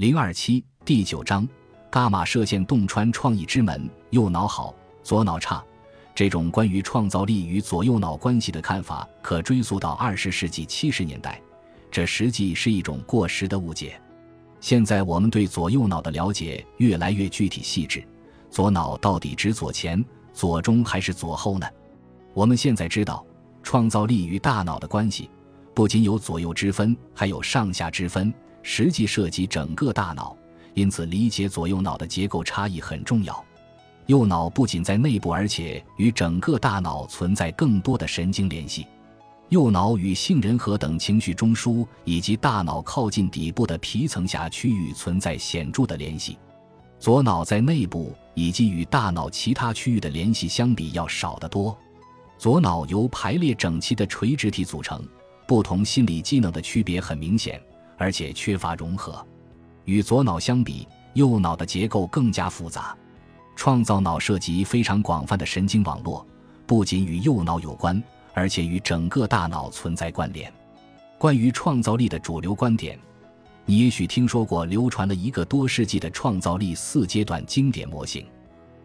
零二七第九章，伽马射线洞穿创意之门。右脑好，左脑差。这种关于创造力与左右脑关系的看法，可追溯到二十世纪七十年代。这实际是一种过时的误解。现在我们对左右脑的了解越来越具体细致。左脑到底指左前、左中还是左后呢？我们现在知道，创造力与大脑的关系不仅有左右之分，还有上下之分。实际涉及整个大脑，因此理解左右脑的结构差异很重要。右脑不仅在内部，而且与整个大脑存在更多的神经联系。右脑与杏仁核等情绪中枢以及大脑靠近底部的皮层下区域存在显著的联系。左脑在内部以及与大脑其他区域的联系相比要少得多。左脑由排列整齐的垂直体组成，不同心理机能的区别很明显。而且缺乏融合，与左脑相比，右脑的结构更加复杂。创造脑涉及非常广泛的神经网络，不仅与右脑有关，而且与整个大脑存在关联。关于创造力的主流观点，你也许听说过流传了一个多世纪的创造力四阶段经典模型。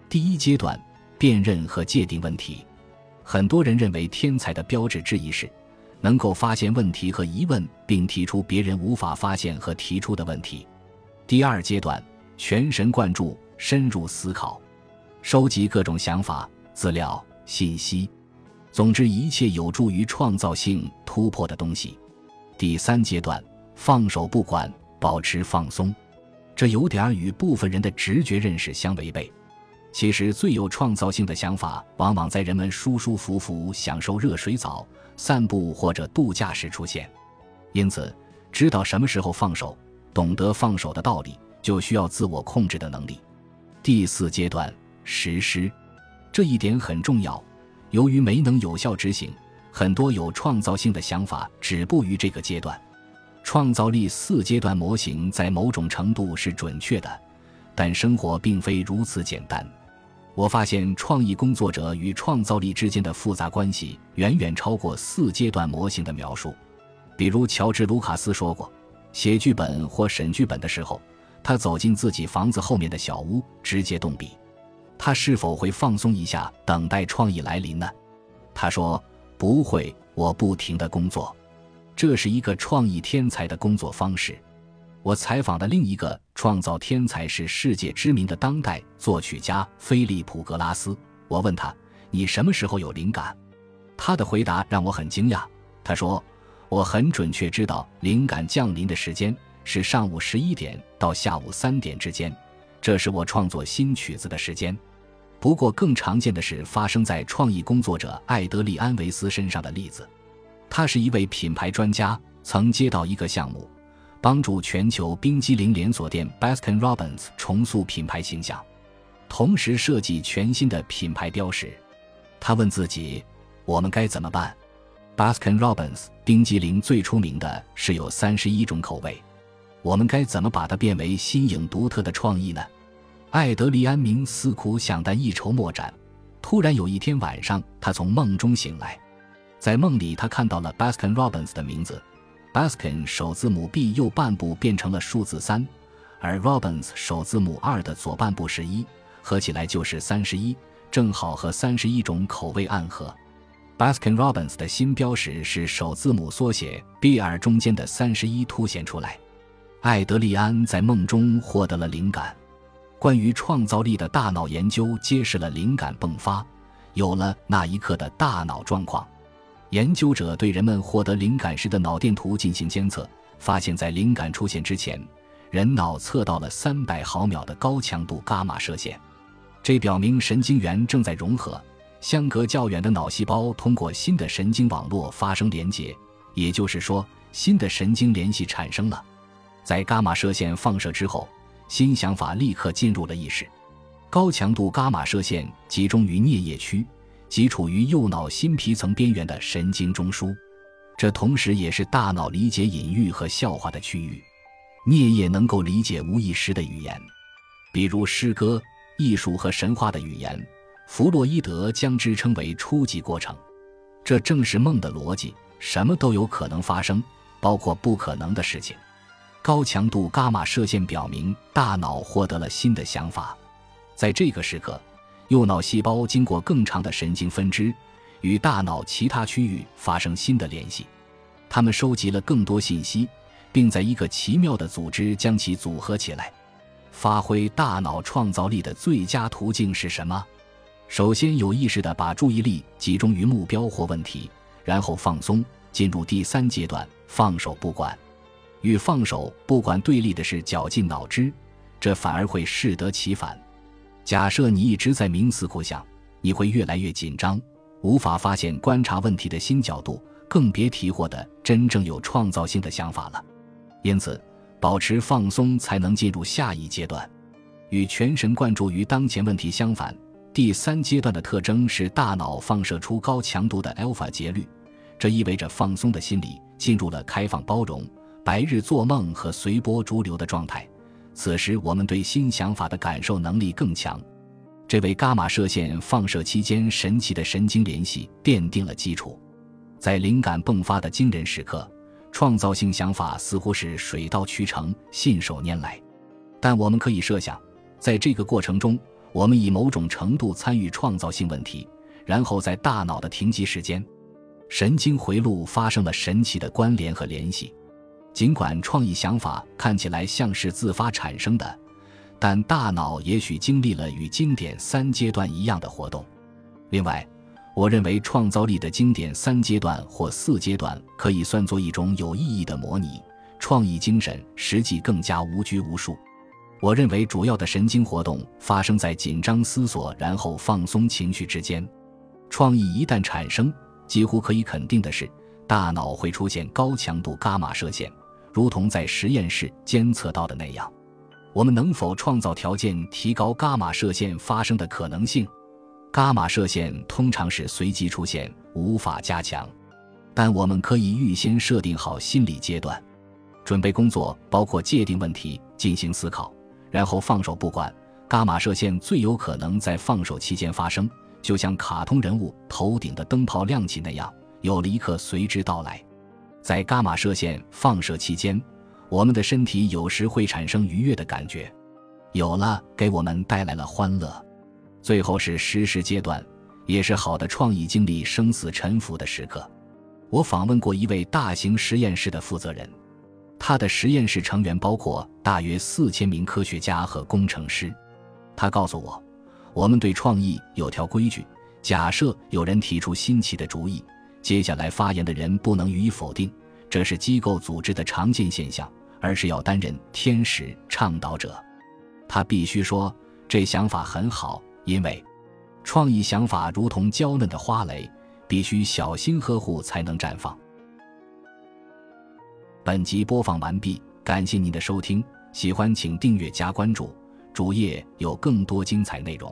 第一阶段，辨认和界定问题。很多人认为天才的标志之一是。能够发现问题和疑问，并提出别人无法发现和提出的问题。第二阶段，全神贯注、深入思考，收集各种想法、资料、信息，总之一切有助于创造性突破的东西。第三阶段，放手不管，保持放松。这有点与部分人的直觉认识相违背。其实，最有创造性的想法，往往在人们舒舒服服享受热水澡。散步或者度假时出现，因此，知道什么时候放手，懂得放手的道理，就需要自我控制的能力。第四阶段实施，这一点很重要。由于没能有效执行，很多有创造性的想法止步于这个阶段。创造力四阶段模型在某种程度是准确的，但生活并非如此简单。我发现创意工作者与创造力之间的复杂关系远远超过四阶段模型的描述。比如，乔治·卢卡斯说过，写剧本或审剧本的时候，他走进自己房子后面的小屋，直接动笔。他是否会放松一下，等待创意来临呢？他说：“不会，我不停的工作。”这是一个创意天才的工作方式。我采访的另一个创造天才是世界知名的当代作曲家菲利普·格拉斯。我问他：“你什么时候有灵感？”他的回答让我很惊讶。他说：“我很准确知道灵感降临的时间是上午十一点到下午三点之间，这是我创作新曲子的时间。不过，更常见的是发生在创意工作者艾德利安·维斯身上的例子。他是一位品牌专家，曾接到一个项目。”帮助全球冰激凌连锁店 Baskin Robbins 重塑品牌形象，同时设计全新的品牌标识。他问自己：“我们该怎么办？”Baskin Robbins 冰激凌最出名的是有三十一种口味，我们该怎么把它变为新颖独特的创意呢？艾德利安明思苦想，但一筹莫展。突然有一天晚上，他从梦中醒来，在梦里他看到了 Baskin Robbins 的名字。Baskin 首字母 B 右半部变成了数字三，而 Robbins 首字母二的左半部是一，合起来就是三十一，正好和三十一种口味暗合。Baskin Robbins 的新标识是首字母缩写 B 二中间的三十一凸显出来。艾德利安在梦中获得了灵感，关于创造力的大脑研究揭示了灵感迸发，有了那一刻的大脑状况。研究者对人们获得灵感时的脑电图进行监测，发现，在灵感出现之前，人脑测到了三百毫秒的高强度伽马射线，这表明神经元正在融合，相隔较远的脑细胞通过新的神经网络发生连接，也就是说，新的神经联系产生了。在伽马射线放射之后，新想法立刻进入了意识。高强度伽马射线集中于颞叶区。即处于右脑新皮层边缘的神经中枢，这同时也是大脑理解隐喻和笑话的区域。颞叶能够理解无意识的语言，比如诗歌、艺术和神话的语言。弗洛伊德将之称为初级过程。这正是梦的逻辑：什么都有可能发生，包括不可能的事情。高强度伽马射线表明大脑获得了新的想法。在这个时刻，右脑细胞经过更长的神经分支，与大脑其他区域发生新的联系。他们收集了更多信息，并在一个奇妙的组织将其组合起来。发挥大脑创造力的最佳途径是什么？首先，有意识地把注意力集中于目标或问题，然后放松，进入第三阶段，放手不管。与放手不管对立的是绞尽脑汁，这反而会适得其反。假设你一直在冥思苦想，你会越来越紧张，无法发现观察问题的新角度，更别提获得真正有创造性的想法了。因此，保持放松才能进入下一阶段。与全神贯注于当前问题相反。第三阶段的特征是大脑放射出高强度的 alpha 节律，这意味着放松的心理进入了开放包容、白日做梦和随波逐流的状态。此时，我们对新想法的感受能力更强，这为伽马射线放射期间神奇的神经联系奠定了基础。在灵感迸发的惊人时刻，创造性想法似乎是水到渠成、信手拈来。但我们可以设想，在这个过程中，我们以某种程度参与创造性问题，然后在大脑的停机时间，神经回路发生了神奇的关联和联系。尽管创意想法看起来像是自发产生的，但大脑也许经历了与经典三阶段一样的活动。另外，我认为创造力的经典三阶段或四阶段可以算作一种有意义的模拟。创意精神实际更加无拘无束。我认为主要的神经活动发生在紧张思索然后放松情绪之间。创意一旦产生，几乎可以肯定的是，大脑会出现高强度伽马射线，如同在实验室监测到的那样。我们能否创造条件提高伽马射线发生的可能性？伽马射线通常是随机出现，无法加强，但我们可以预先设定好心理阶段。准备工作包括界定问题，进行思考。然后放手不管，伽马射线最有可能在放手期间发生，就像卡通人物头顶的灯泡亮起那样，有了一刻随之到来。在伽马射线放射期间，我们的身体有时会产生愉悦的感觉，有了给我们带来了欢乐。最后是实施阶段，也是好的创意经历生死沉浮的时刻。我访问过一位大型实验室的负责人。他的实验室成员包括大约四千名科学家和工程师。他告诉我，我们对创意有条规矩：假设有人提出新奇的主意，接下来发言的人不能予以否定，这是机构组织的常见现象，而是要担任天使倡导者。他必须说这想法很好，因为创意想法如同娇嫩的花蕾，必须小心呵护才能绽放。本集播放完毕，感谢您的收听，喜欢请订阅加关注，主页有更多精彩内容。